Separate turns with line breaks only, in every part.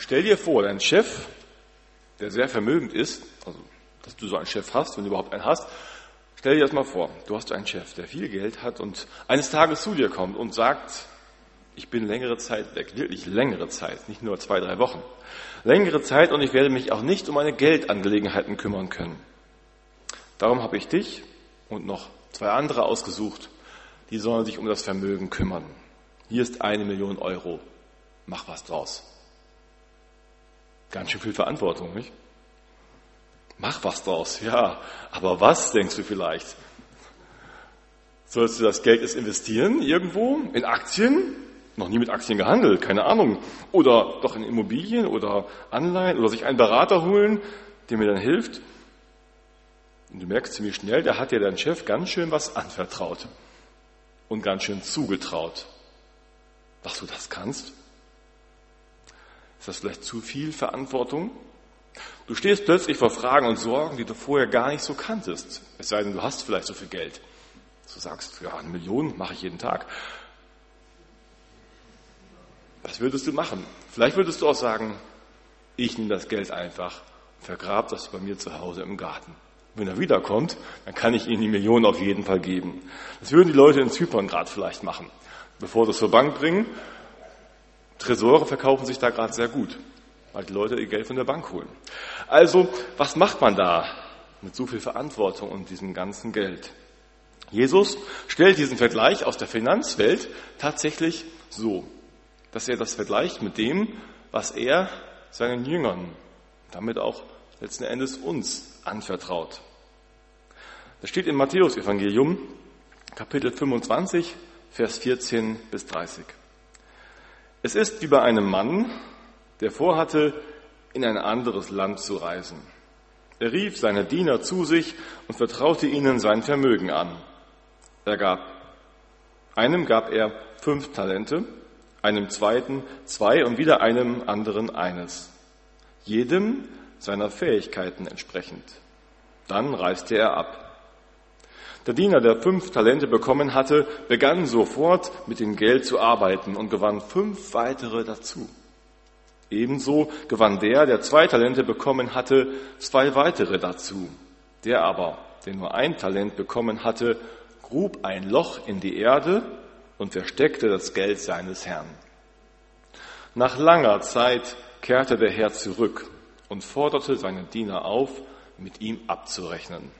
Stell dir vor, dein Chef, der sehr vermögend ist, also dass du so einen Chef hast, wenn du überhaupt einen hast, stell dir das mal vor, du hast einen Chef, der viel Geld hat und eines Tages zu dir kommt und sagt, ich bin längere Zeit weg, wirklich längere Zeit, nicht nur zwei, drei Wochen. Längere Zeit und ich werde mich auch nicht um meine Geldangelegenheiten kümmern können. Darum habe ich dich und noch zwei andere ausgesucht, die sollen sich um das Vermögen kümmern. Hier ist eine Million Euro. Mach was draus. Ganz schön viel Verantwortung, nicht? Mach was draus, ja. Aber was denkst du vielleicht? Sollst du das Geld jetzt investieren irgendwo? In Aktien? Noch nie mit Aktien gehandelt, keine Ahnung. Oder doch in Immobilien oder Anleihen oder sich einen Berater holen, der mir dann hilft. Und du merkst ziemlich schnell, da hat dir dein Chef ganz schön was anvertraut und ganz schön zugetraut. Dass du das kannst? Ist das vielleicht zu viel Verantwortung? Du stehst plötzlich vor Fragen und Sorgen, die du vorher gar nicht so kanntest. Es sei denn, du hast vielleicht so viel Geld. Du sagst, ja, eine Million mache ich jeden Tag. Was würdest du machen? Vielleicht würdest du auch sagen, ich nehme das Geld einfach, vergrab das bei mir zu Hause im Garten. Wenn er wiederkommt, dann kann ich ihm die Millionen auf jeden Fall geben. Das würden die Leute in Zypern gerade vielleicht machen. Bevor sie es zur Bank bringen, Tresore verkaufen sich da gerade sehr gut, weil die Leute ihr Geld von der Bank holen. Also, was macht man da mit so viel Verantwortung und diesem ganzen Geld? Jesus stellt diesen Vergleich aus der Finanzwelt tatsächlich so, dass er das vergleicht mit dem, was er seinen Jüngern, damit auch letzten Endes uns anvertraut. Das steht im Matthäus-Evangelium, Kapitel 25, Vers 14 bis 30. Es ist wie bei einem Mann, der vorhatte, in ein anderes Land zu reisen. Er rief seine Diener zu sich und vertraute ihnen sein Vermögen an. Er gab, einem gab er fünf Talente, einem zweiten zwei und wieder einem anderen eines. Jedem seiner Fähigkeiten entsprechend. Dann reiste er ab. Der Diener, der fünf Talente bekommen hatte, begann sofort mit dem Geld zu arbeiten und gewann fünf weitere dazu. Ebenso gewann der, der zwei Talente bekommen hatte, zwei weitere dazu. Der aber, der nur ein Talent bekommen hatte, grub ein Loch in die Erde und versteckte das Geld seines Herrn. Nach langer Zeit kehrte der Herr zurück und forderte seine Diener auf, mit ihm abzurechnen.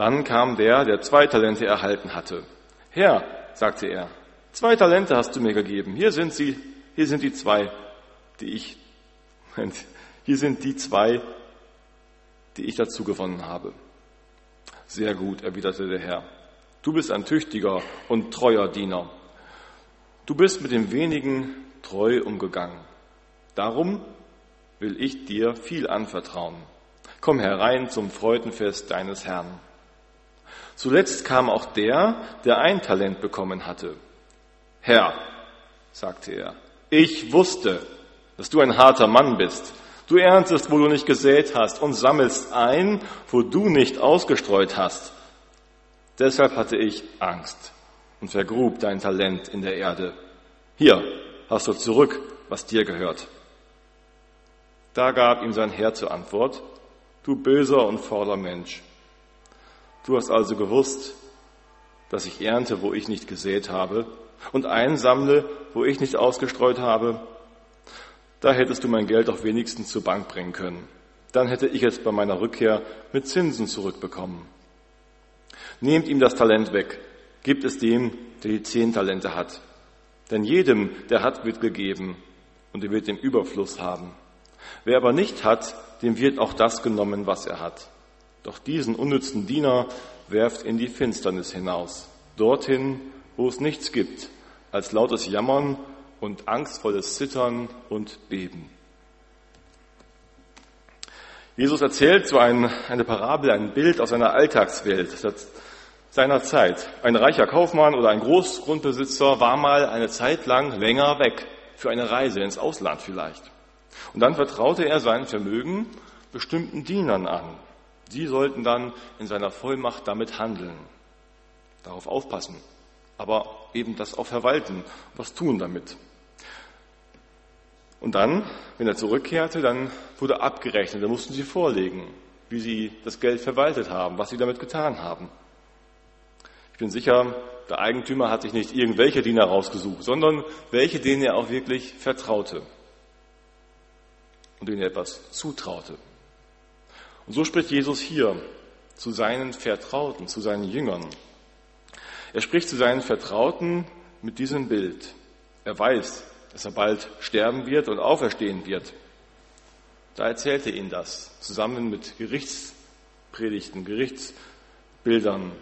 Dann kam der, der zwei Talente erhalten hatte. Herr, sagte er, zwei Talente hast du mir gegeben. Hier sind sie, hier sind die zwei, die ich, hier sind die zwei, die ich dazu gewonnen habe. Sehr gut, erwiderte der Herr. Du bist ein tüchtiger und treuer Diener. Du bist mit dem wenigen treu umgegangen. Darum will ich dir viel anvertrauen. Komm herein zum Freudenfest deines Herrn. Zuletzt kam auch der, der ein Talent bekommen hatte. Herr, sagte er, ich wusste, dass du ein harter Mann bist. Du erntest, wo du nicht gesät hast und sammelst ein, wo du nicht ausgestreut hast. Deshalb hatte ich Angst und vergrub dein Talent in der Erde. Hier hast du zurück, was dir gehört. Da gab ihm sein Herr zur Antwort, du böser und fauler Mensch. Du hast also gewusst, dass ich ernte, wo ich nicht gesät habe, und einsammle, wo ich nicht ausgestreut habe. Da hättest du mein Geld doch wenigstens zur Bank bringen können. Dann hätte ich es bei meiner Rückkehr mit Zinsen zurückbekommen. Nehmt ihm das Talent weg, gibt es dem, der die zehn Talente hat. Denn jedem, der hat, wird gegeben, und er wird den Überfluss haben. Wer aber nicht hat, dem wird auch das genommen, was er hat. Doch diesen unnützen Diener werft in die Finsternis hinaus, dorthin, wo es nichts gibt, als lautes Jammern und angstvolles Zittern und Beben. Jesus erzählt so ein, eine Parabel, ein Bild aus einer Alltagswelt seiner Zeit. Ein reicher Kaufmann oder ein Großgrundbesitzer war mal eine Zeit lang länger weg, für eine Reise ins Ausland vielleicht. Und dann vertraute er sein Vermögen bestimmten Dienern an. Sie sollten dann in seiner Vollmacht damit handeln, darauf aufpassen, aber eben das auch verwalten, was tun damit. Und dann, wenn er zurückkehrte, dann wurde abgerechnet, dann mussten sie vorlegen, wie sie das Geld verwaltet haben, was sie damit getan haben. Ich bin sicher, der Eigentümer hat sich nicht irgendwelche Diener rausgesucht, sondern welche, denen er auch wirklich vertraute und denen er etwas zutraute. Und so spricht Jesus hier zu seinen Vertrauten, zu seinen Jüngern. Er spricht zu seinen Vertrauten mit diesem Bild. Er weiß, dass er bald sterben wird und auferstehen wird. Da erzählt er ihnen das, zusammen mit Gerichtspredigten, Gerichtsbildern.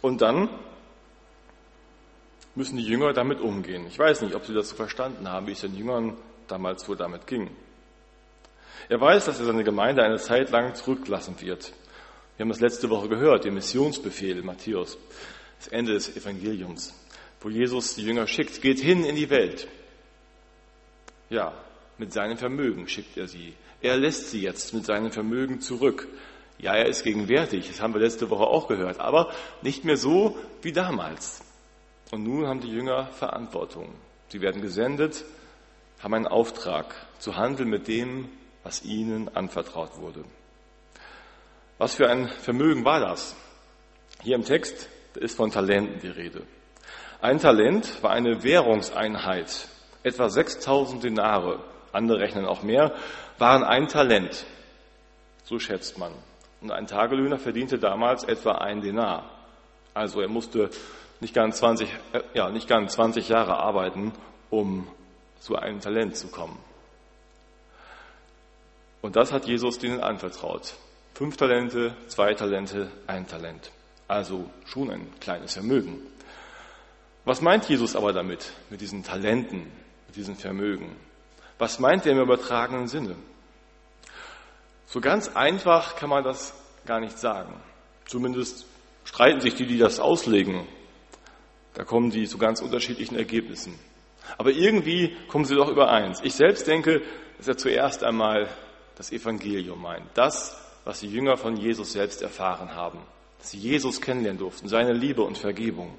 Und dann müssen die Jünger damit umgehen. Ich weiß nicht, ob sie das so verstanden haben, wie es den Jüngern damals wohl damit ging. Er weiß, dass er seine Gemeinde eine Zeit lang zurücklassen wird. Wir haben das letzte Woche gehört, den Missionsbefehl Matthäus, das Ende des Evangeliums, wo Jesus die Jünger schickt, geht hin in die Welt. Ja, mit seinem Vermögen schickt er sie. Er lässt sie jetzt mit seinem Vermögen zurück. Ja, er ist gegenwärtig, das haben wir letzte Woche auch gehört, aber nicht mehr so wie damals. Und nun haben die Jünger Verantwortung. Sie werden gesendet, haben einen Auftrag, zu handeln mit dem, was ihnen anvertraut wurde. Was für ein Vermögen war das? Hier im Text ist von Talenten die Rede. Ein Talent war eine Währungseinheit etwa 6000 Denare, andere rechnen auch mehr, waren ein Talent. So schätzt man. Und ein Tagelöhner verdiente damals etwa ein Denar. Also er musste nicht ganz 20, äh, ja, nicht ganz 20 Jahre arbeiten, um zu einem Talent zu kommen. Und das hat Jesus denen anvertraut. Fünf Talente, zwei Talente, ein Talent. Also schon ein kleines Vermögen. Was meint Jesus aber damit, mit diesen Talenten? diesen Vermögen. Was meint er im übertragenen Sinne? So ganz einfach kann man das gar nicht sagen. Zumindest streiten sich die, die das auslegen. Da kommen die zu ganz unterschiedlichen Ergebnissen. Aber irgendwie kommen sie doch übereins. Ich selbst denke, dass er zuerst einmal das Evangelium meint. Das, was die Jünger von Jesus selbst erfahren haben. Dass sie Jesus kennenlernen durften, seine Liebe und Vergebung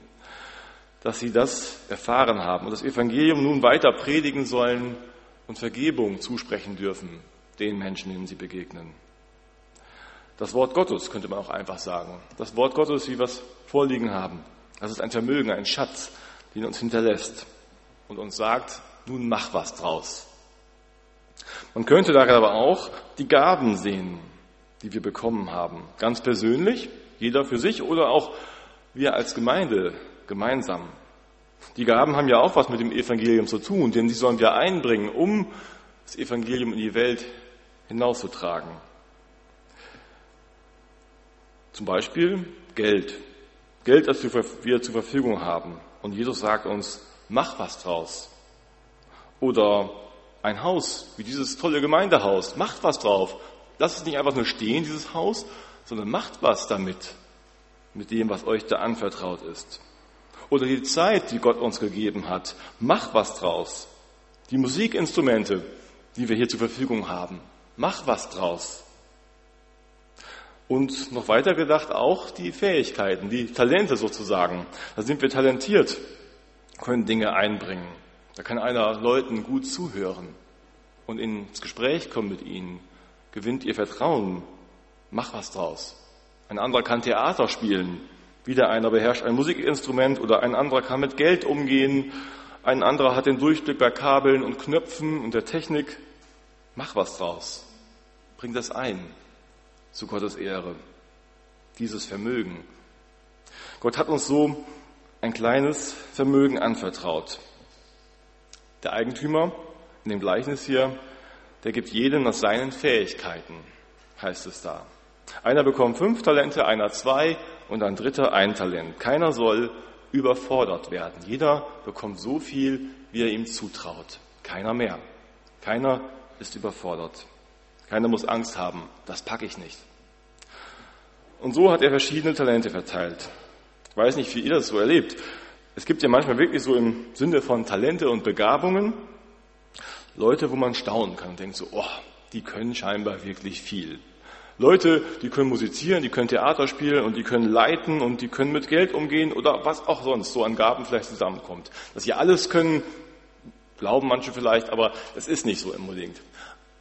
dass sie das erfahren haben und das Evangelium nun weiter predigen sollen und Vergebung zusprechen dürfen den Menschen, denen sie begegnen. Das Wort Gottes könnte man auch einfach sagen. Das Wort Gottes, wie wir es vorliegen haben, das ist ein Vermögen, ein Schatz, den uns hinterlässt und uns sagt, nun mach was draus. Man könnte darin aber auch die Gaben sehen, die wir bekommen haben. Ganz persönlich, jeder für sich oder auch wir als Gemeinde gemeinsam. Die Gaben haben ja auch was mit dem Evangelium zu tun, denn sie sollen wir einbringen, um das Evangelium in die Welt hinauszutragen. Zum Beispiel Geld. Geld, das wir zur Verfügung haben. Und Jesus sagt uns, mach was draus. Oder ein Haus, wie dieses tolle Gemeindehaus, macht was drauf. Lasst es nicht einfach nur stehen, dieses Haus, sondern macht was damit, mit dem, was euch da anvertraut ist. Oder die Zeit, die Gott uns gegeben hat. Mach was draus. Die Musikinstrumente, die wir hier zur Verfügung haben. Mach was draus. Und noch weiter gedacht auch die Fähigkeiten, die Talente sozusagen. Da sind wir talentiert, können Dinge einbringen. Da kann einer Leuten gut zuhören und ins Gespräch kommen mit ihnen, gewinnt ihr Vertrauen. Mach was draus. Ein anderer kann Theater spielen, wieder einer beherrscht ein Musikinstrument oder ein anderer kann mit Geld umgehen. Ein anderer hat den Durchblick bei Kabeln und Knöpfen und der Technik. Mach was draus. Bring das ein zu Gottes Ehre. Dieses Vermögen. Gott hat uns so ein kleines Vermögen anvertraut. Der Eigentümer in dem Gleichnis hier, der gibt jedem nach seinen Fähigkeiten, heißt es da. Einer bekommt fünf Talente, einer zwei und ein dritter ein Talent. Keiner soll überfordert werden. Jeder bekommt so viel, wie er ihm zutraut. Keiner mehr. Keiner ist überfordert. Keiner muss Angst haben. Das packe ich nicht. Und so hat er verschiedene Talente verteilt. Ich weiß nicht, wie ihr das so erlebt. Es gibt ja manchmal wirklich so im Sinne von Talente und Begabungen Leute, wo man staunen kann und denkt so, oh, die können scheinbar wirklich viel. Leute, die können musizieren, die können Theater spielen und die können leiten und die können mit Geld umgehen oder was auch sonst so an Gaben vielleicht zusammenkommt. Dass sie alles können, glauben manche vielleicht, aber es ist nicht so unbedingt.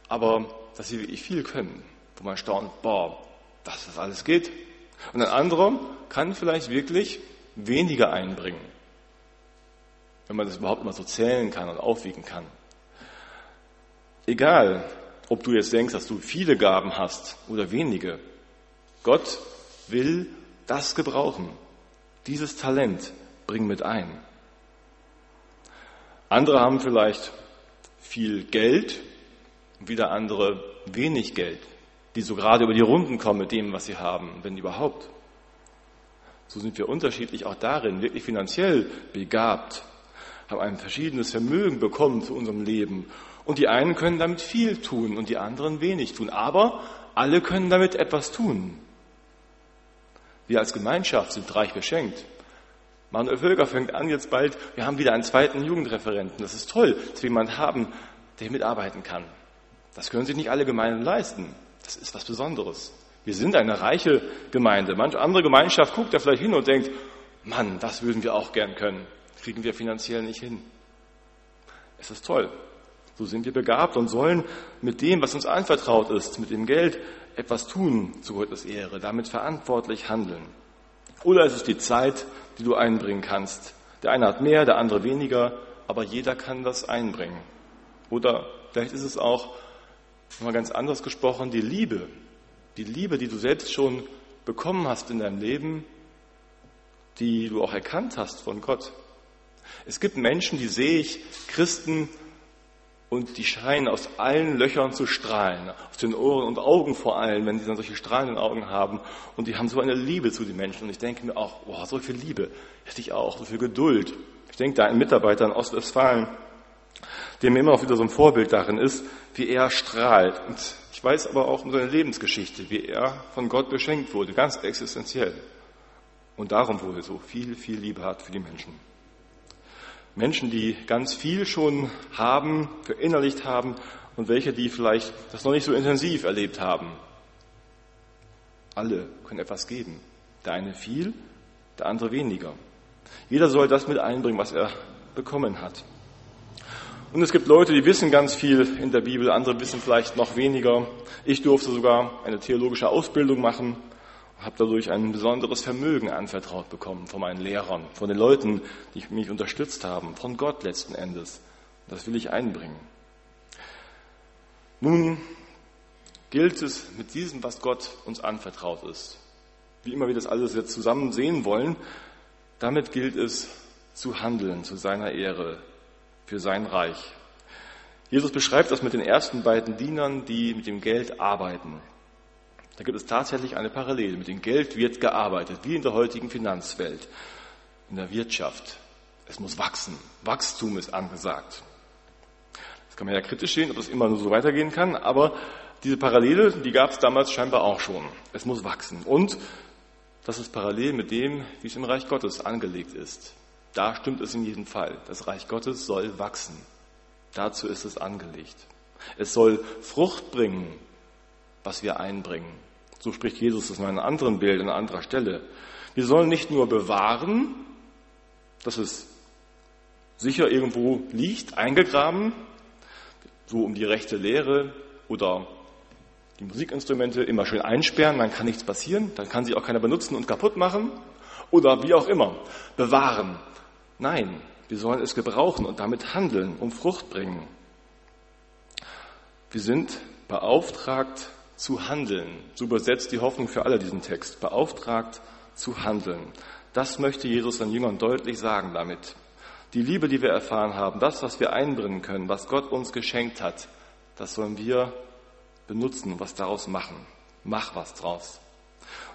Aber dass sie wirklich viel können, wo man staunt, boah, dass das alles geht. Und ein anderer kann vielleicht wirklich weniger einbringen, wenn man das überhaupt mal so zählen kann und aufwiegen kann. Egal, ob du jetzt denkst, dass du viele Gaben hast oder wenige. Gott will das gebrauchen. Dieses Talent bring mit ein. Andere haben vielleicht viel Geld, wieder andere wenig Geld, die so gerade über die Runden kommen mit dem, was sie haben, wenn überhaupt. So sind wir unterschiedlich auch darin, wirklich finanziell begabt, haben ein verschiedenes Vermögen bekommen zu unserem Leben und die einen können damit viel tun und die anderen wenig tun. Aber alle können damit etwas tun. Wir als Gemeinschaft sind reich beschenkt. Manuel Völker fängt an jetzt bald, wir haben wieder einen zweiten Jugendreferenten. Das ist toll, dass wir jemanden haben, der mitarbeiten kann. Das können sich nicht alle Gemeinden leisten. Das ist was Besonderes. Wir sind eine reiche Gemeinde. Manche andere Gemeinschaft guckt da vielleicht hin und denkt, Mann, das würden wir auch gern können. Kriegen wir finanziell nicht hin. Es ist toll. So sind wir begabt und sollen mit dem, was uns anvertraut ist, mit dem Geld etwas tun zu Gottes Ehre, damit verantwortlich handeln. Oder ist es die Zeit, die du einbringen kannst. Der eine hat mehr, der andere weniger, aber jeder kann das einbringen. Oder vielleicht ist es auch, mal ganz anders gesprochen, die Liebe. Die Liebe, die du selbst schon bekommen hast in deinem Leben, die du auch erkannt hast von Gott. Es gibt Menschen, die sehe ich, Christen, und die scheinen aus allen Löchern zu strahlen, aus den Ohren und Augen vor allem, wenn sie dann solche strahlenden Augen haben. Und die haben so eine Liebe zu den Menschen. Und ich denke mir auch, boah, so viel Liebe hätte ich auch, so viel Geduld. Ich denke da an einen Mitarbeiter in Ostwestfalen, der mir immer auch wieder so ein Vorbild darin ist, wie er strahlt. Und ich weiß aber auch um seine Lebensgeschichte, wie er von Gott beschenkt wurde, ganz existenziell. Und darum wurde so viel, viel Liebe hat für die Menschen. Menschen, die ganz viel schon haben, verinnerlicht haben und welche, die vielleicht das noch nicht so intensiv erlebt haben. Alle können etwas geben. Der eine viel, der andere weniger. Jeder soll das mit einbringen, was er bekommen hat. Und es gibt Leute, die wissen ganz viel in der Bibel, andere wissen vielleicht noch weniger. Ich durfte sogar eine theologische Ausbildung machen habe dadurch ein besonderes Vermögen anvertraut bekommen von meinen Lehrern, von den Leuten, die mich unterstützt haben, von Gott letzten Endes. Das will ich einbringen. Nun gilt es mit diesem, was Gott uns anvertraut ist, wie immer wir das alles jetzt zusammen sehen wollen, damit gilt es zu handeln zu seiner Ehre, für sein Reich. Jesus beschreibt das mit den ersten beiden Dienern, die mit dem Geld arbeiten. Da gibt es tatsächlich eine Parallele. Mit dem Geld wird gearbeitet, wie in der heutigen Finanzwelt, in der Wirtschaft. Es muss wachsen. Wachstum ist angesagt. Das kann man ja kritisch sehen, ob das immer nur so weitergehen kann, aber diese Parallele, die gab es damals scheinbar auch schon. Es muss wachsen. Und das ist parallel mit dem, wie es im Reich Gottes angelegt ist. Da stimmt es in jedem Fall. Das Reich Gottes soll wachsen. Dazu ist es angelegt. Es soll Frucht bringen, was wir einbringen. So spricht Jesus das in einem anderen Bild, an anderer Stelle. Wir sollen nicht nur bewahren, dass es sicher irgendwo liegt, eingegraben, so um die rechte Lehre oder die Musikinstrumente immer schön einsperren, dann kann nichts passieren, dann kann sie auch keiner benutzen und kaputt machen oder wie auch immer, bewahren. Nein, wir sollen es gebrauchen und damit handeln, um Frucht bringen. Wir sind beauftragt, zu handeln. So übersetzt die Hoffnung für alle diesen Text. Beauftragt zu handeln. Das möchte Jesus seinen Jüngern deutlich sagen damit. Die Liebe, die wir erfahren haben, das, was wir einbringen können, was Gott uns geschenkt hat, das sollen wir benutzen und was daraus machen. Mach was draus.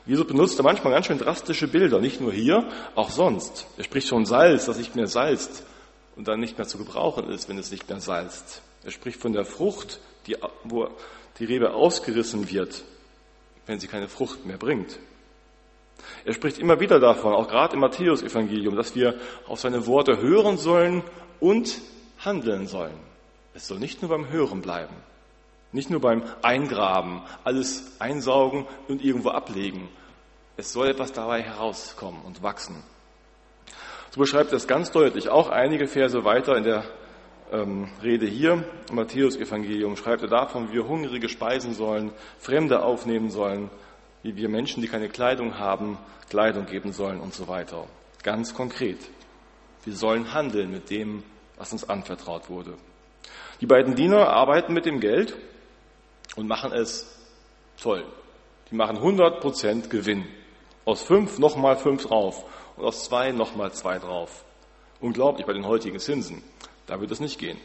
Jesus benutzt da manchmal ganz schön drastische Bilder, nicht nur hier, auch sonst. Er spricht von Salz, das nicht mehr salzt und dann nicht mehr zu gebrauchen ist, wenn es nicht mehr salzt. Er spricht von der Frucht, die, wo die Rebe ausgerissen wird, wenn sie keine Frucht mehr bringt. Er spricht immer wieder davon, auch gerade im Matthäus-Evangelium, dass wir auf seine Worte hören sollen und handeln sollen. Es soll nicht nur beim Hören bleiben, nicht nur beim Eingraben, alles einsaugen und irgendwo ablegen. Es soll etwas dabei herauskommen und wachsen. So beschreibt er es ganz deutlich. Auch einige Verse weiter in der ähm, Rede hier im Matthäus-Evangelium schreibt er davon, wie wir Hungrige speisen sollen, Fremde aufnehmen sollen, wie wir Menschen, die keine Kleidung haben, Kleidung geben sollen und so weiter. Ganz konkret. Wir sollen handeln mit dem, was uns anvertraut wurde. Die beiden Diener arbeiten mit dem Geld und machen es toll. Die machen 100% Gewinn. Aus fünf nochmal fünf drauf und aus zwei nochmal zwei drauf. Unglaublich bei den heutigen Zinsen. Da wird es nicht gehen.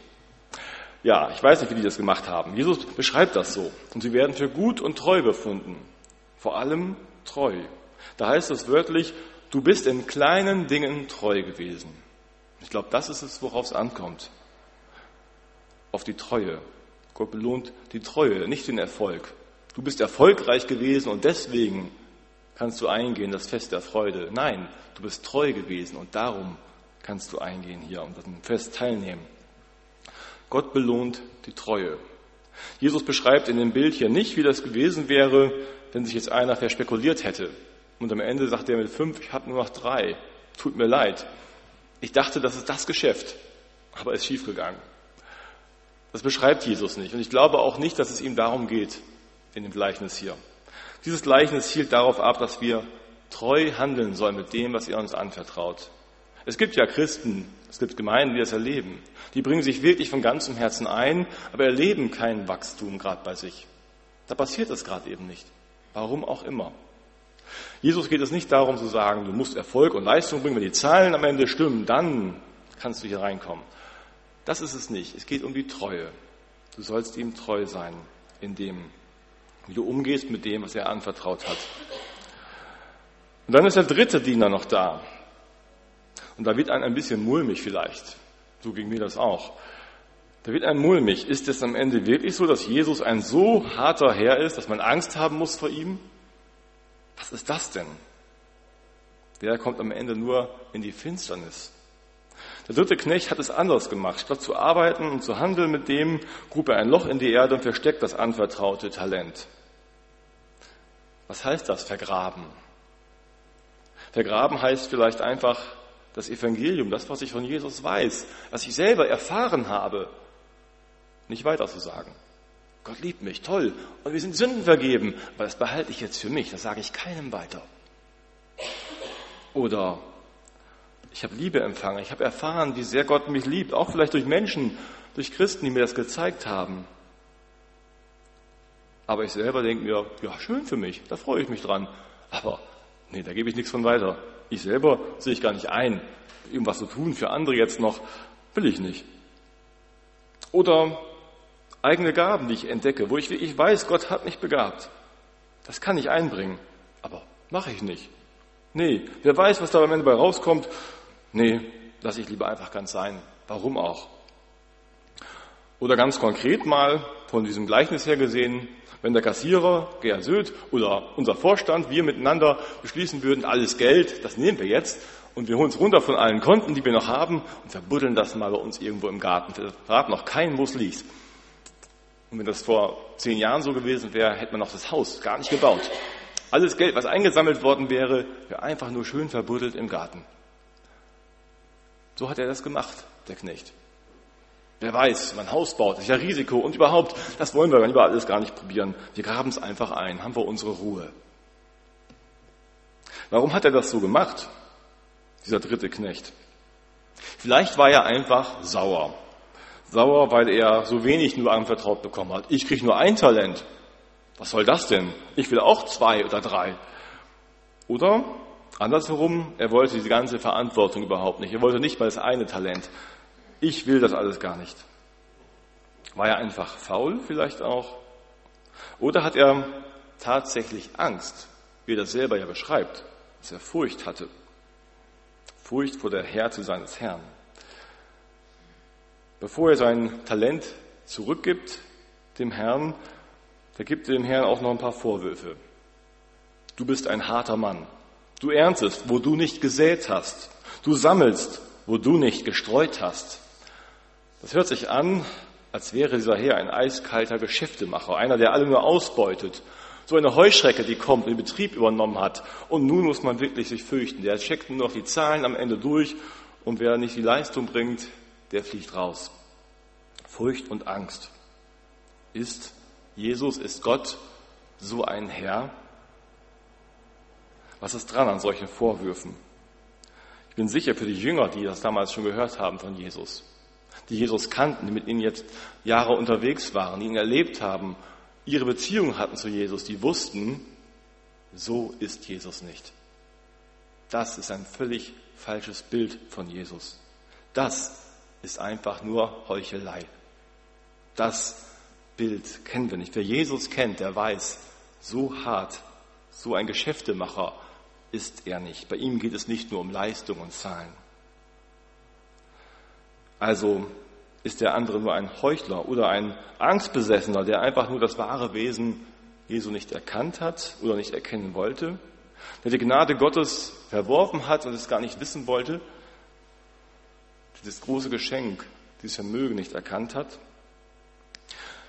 Ja, ich weiß nicht, wie die das gemacht haben. Jesus beschreibt das so. Und sie werden für gut und treu befunden. Vor allem treu. Da heißt es wörtlich, du bist in kleinen Dingen treu gewesen. Ich glaube, das ist es, worauf es ankommt. Auf die Treue. Gott belohnt die Treue, nicht den Erfolg. Du bist erfolgreich gewesen und deswegen kannst du eingehen, das Fest der Freude. Nein, du bist treu gewesen und darum kannst du eingehen hier und am Fest teilnehmen. Gott belohnt die Treue. Jesus beschreibt in dem Bild hier nicht, wie das gewesen wäre, wenn sich jetzt einer verspekuliert hätte. Und am Ende sagt er mit fünf, ich habe nur noch drei. Tut mir leid. Ich dachte, das ist das Geschäft, aber es ist schiefgegangen. Das beschreibt Jesus nicht. Und ich glaube auch nicht, dass es ihm darum geht, in dem Gleichnis hier. Dieses Gleichnis zielt darauf ab, dass wir treu handeln sollen mit dem, was er uns anvertraut. Es gibt ja Christen, es gibt Gemeinden, die das erleben. Die bringen sich wirklich von ganzem Herzen ein, aber erleben kein Wachstum gerade bei sich. Da passiert es gerade eben nicht. Warum auch immer. Jesus geht es nicht darum zu sagen, du musst Erfolg und Leistung bringen, wenn die Zahlen am Ende stimmen, dann kannst du hier reinkommen. Das ist es nicht. Es geht um die Treue. Du sollst ihm treu sein in dem, wie du umgehst mit dem, was er anvertraut hat. Und dann ist der dritte Diener noch da. Und da wird einem ein bisschen mulmig vielleicht. So ging mir das auch. Da wird einem mulmig. Ist es am Ende wirklich so, dass Jesus ein so harter Herr ist, dass man Angst haben muss vor ihm? Was ist das denn? Der kommt am Ende nur in die Finsternis. Der dritte Knecht hat es anders gemacht. Statt zu arbeiten und zu handeln mit dem, grub er ein Loch in die Erde und versteckt das anvertraute Talent. Was heißt das, vergraben? Vergraben heißt vielleicht einfach das Evangelium, das, was ich von Jesus weiß, was ich selber erfahren habe, nicht weiter zu sagen. Gott liebt mich, toll, und wir sind Sünden vergeben, aber das behalte ich jetzt für mich, das sage ich keinem weiter. Oder ich habe Liebe empfangen, ich habe erfahren, wie sehr Gott mich liebt, auch vielleicht durch Menschen, durch Christen, die mir das gezeigt haben. Aber ich selber denke mir, ja, schön für mich, da freue ich mich dran. Aber nee, da gebe ich nichts von weiter. Ich selber sehe ich gar nicht ein, irgendwas zu tun für andere jetzt noch, will ich nicht. Oder eigene Gaben, die ich entdecke, wo ich, ich weiß, Gott hat mich begabt. Das kann ich einbringen, aber mache ich nicht. Nee, wer weiß, was da am Ende bei rauskommt. Nee, lasse ich lieber einfach ganz sein. Warum auch? Oder ganz konkret mal von diesem Gleichnis her gesehen, wenn der Kassierer, Gerhard Söd oder unser Vorstand, wir miteinander beschließen würden, alles Geld, das nehmen wir jetzt und wir holen es runter von allen Konten, die wir noch haben und verbuddeln das mal bei uns irgendwo im Garten. Wir verraten noch keinen, wo es. Und wenn das vor zehn Jahren so gewesen wäre, hätte man noch das Haus gar nicht gebaut. Alles Geld, was eingesammelt worden wäre, wäre einfach nur schön verbuddelt im Garten. So hat er das gemacht, der Knecht. Wer weiß, man Haus baut, ist ja Risiko und überhaupt, das wollen wir lieber alles gar nicht probieren. Wir graben es einfach ein, haben wir unsere Ruhe. Warum hat er das so gemacht? dieser dritte Knecht. Vielleicht war er einfach sauer. Sauer, weil er so wenig nur anvertraut bekommen hat. Ich kriege nur ein Talent. Was soll das denn? Ich will auch zwei oder drei. Oder andersherum, er wollte diese ganze Verantwortung überhaupt nicht. Er wollte nicht mal das eine Talent. Ich will das alles gar nicht. War er einfach faul vielleicht auch? Oder hat er tatsächlich Angst, wie er das selber ja beschreibt, dass er Furcht hatte? Furcht vor der Härte seines Herrn. Bevor er sein Talent zurückgibt, dem Herrn, der gibt dem Herrn auch noch ein paar Vorwürfe. Du bist ein harter Mann. Du erntest, wo du nicht gesät hast. Du sammelst, wo du nicht gestreut hast. Das hört sich an, als wäre dieser Herr ein eiskalter Geschäftemacher, einer, der alle nur ausbeutet. So eine Heuschrecke, die kommt, den Betrieb übernommen hat. Und nun muss man wirklich sich fürchten. Der checkt nur noch die Zahlen am Ende durch und wer nicht die Leistung bringt, der fliegt raus. Furcht und Angst. Ist Jesus, ist Gott so ein Herr? Was ist dran an solchen Vorwürfen? Ich bin sicher für die Jünger, die das damals schon gehört haben von Jesus, die Jesus kannten, die mit ihnen jetzt Jahre unterwegs waren, die ihn erlebt haben, ihre Beziehung hatten zu Jesus, die wussten, so ist Jesus nicht. Das ist ein völlig falsches Bild von Jesus. Das ist einfach nur Heuchelei. Das Bild kennen wir nicht. Wer Jesus kennt, der weiß, so hart, so ein Geschäftemacher, ist er nicht. Bei ihm geht es nicht nur um Leistung und Zahlen. Also ist der andere nur ein Heuchler oder ein Angstbesessener, der einfach nur das wahre Wesen Jesu nicht erkannt hat oder nicht erkennen wollte, der die Gnade Gottes verworfen hat und es gar nicht wissen wollte, dieses große Geschenk, dieses Vermögen nicht erkannt hat.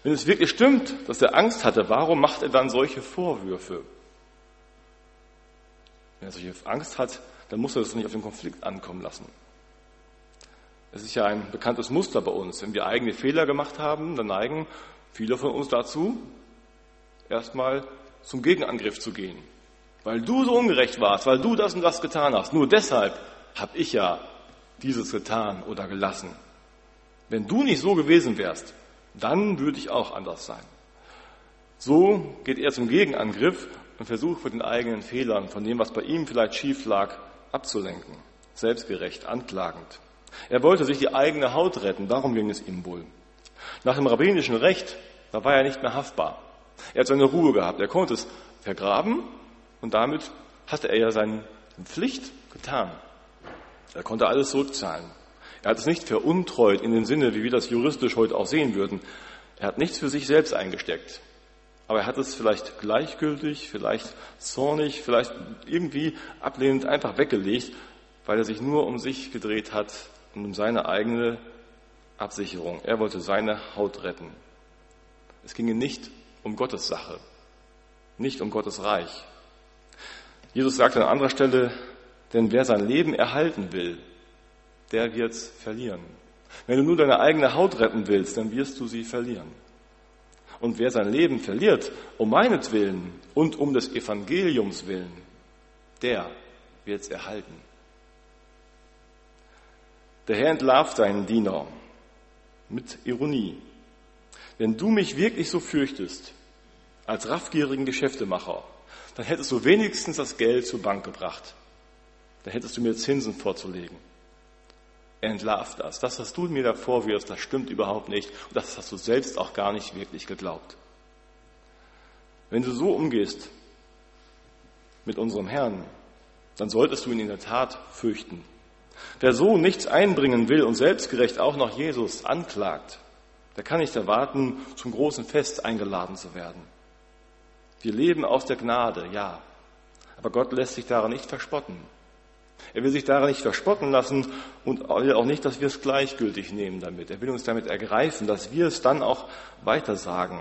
Wenn es wirklich stimmt, dass er Angst hatte, warum macht er dann solche Vorwürfe? Wenn er solche Angst hat, dann muss er das nicht auf den Konflikt ankommen lassen. Es ist ja ein bekanntes Muster bei uns. Wenn wir eigene Fehler gemacht haben, dann neigen viele von uns dazu, erstmal zum Gegenangriff zu gehen. Weil du so ungerecht warst, weil du das und das getan hast. Nur deshalb habe ich ja dieses getan oder gelassen. Wenn du nicht so gewesen wärst, dann würde ich auch anders sein. So geht er zum Gegenangriff und versucht mit den eigenen Fehlern, von dem, was bei ihm vielleicht schief lag, abzulenken. Selbstgerecht, anklagend. Er wollte sich die eigene Haut retten, darum ging es ihm wohl. Nach dem rabbinischen Recht, da war er nicht mehr haftbar. Er hat seine Ruhe gehabt, er konnte es vergraben und damit hatte er ja seine Pflicht getan. Er konnte alles zurückzahlen. Er hat es nicht veruntreut in dem Sinne, wie wir das juristisch heute auch sehen würden. Er hat nichts für sich selbst eingesteckt. Aber er hat es vielleicht gleichgültig, vielleicht zornig, vielleicht irgendwie ablehnend einfach weggelegt, weil er sich nur um sich gedreht hat und um seine eigene Absicherung. Er wollte seine Haut retten. Es ginge nicht um Gottes Sache, nicht um Gottes Reich. Jesus sagt an anderer Stelle, denn wer sein Leben erhalten will, der wird's verlieren. Wenn du nur deine eigene Haut retten willst, dann wirst du sie verlieren. Und wer sein Leben verliert, um meinetwillen und um des Evangeliums willen, der wird's erhalten. Der Herr entlarvt seinen Diener mit Ironie. Wenn du mich wirklich so fürchtest, als raffgierigen Geschäftemacher, dann hättest du wenigstens das Geld zur Bank gebracht. Dann hättest du mir Zinsen vorzulegen. Entlarvt das. Das, was du mir da vorwirfst, das stimmt überhaupt nicht. Und das hast du selbst auch gar nicht wirklich geglaubt. Wenn du so umgehst mit unserem Herrn, dann solltest du ihn in der Tat fürchten. Wer so nichts einbringen will und selbstgerecht auch noch Jesus anklagt, der kann nicht erwarten, zum großen Fest eingeladen zu werden. Wir leben aus der Gnade, ja, aber Gott lässt sich daran nicht verspotten. Er will sich daran nicht verspotten lassen und will auch nicht, dass wir es gleichgültig nehmen damit. Er will uns damit ergreifen, dass wir es dann auch weitersagen.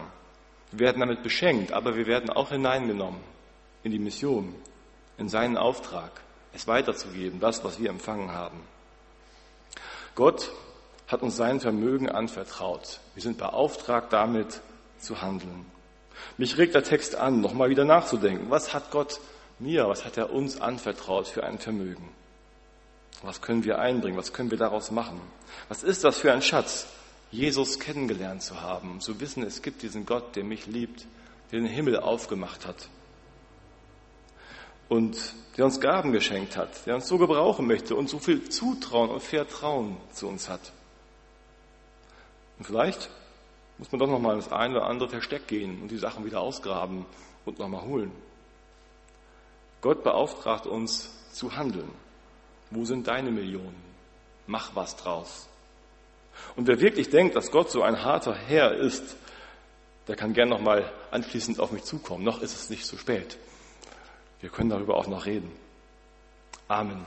Wir werden damit beschenkt, aber wir werden auch hineingenommen in die Mission, in seinen Auftrag es weiterzugeben, das, was wir empfangen haben. Gott hat uns sein Vermögen anvertraut. Wir sind beauftragt, damit zu handeln. Mich regt der Text an, nochmal wieder nachzudenken. Was hat Gott mir, was hat er uns anvertraut für ein Vermögen? Was können wir einbringen? Was können wir daraus machen? Was ist das für ein Schatz, Jesus kennengelernt zu haben, zu wissen, es gibt diesen Gott, der mich liebt, der den Himmel aufgemacht hat und der uns Gaben geschenkt hat, der uns so gebrauchen möchte und so viel Zutrauen und Vertrauen zu uns hat. Und vielleicht muss man doch noch mal ins eine oder andere Versteck gehen und die Sachen wieder ausgraben und noch mal holen. Gott beauftragt uns zu handeln. Wo sind deine Millionen? Mach was draus. Und wer wirklich denkt, dass Gott so ein harter Herr ist, der kann gern nochmal anschließend auf mich zukommen. Noch ist es nicht zu spät. Wir können darüber auch noch reden. Amen.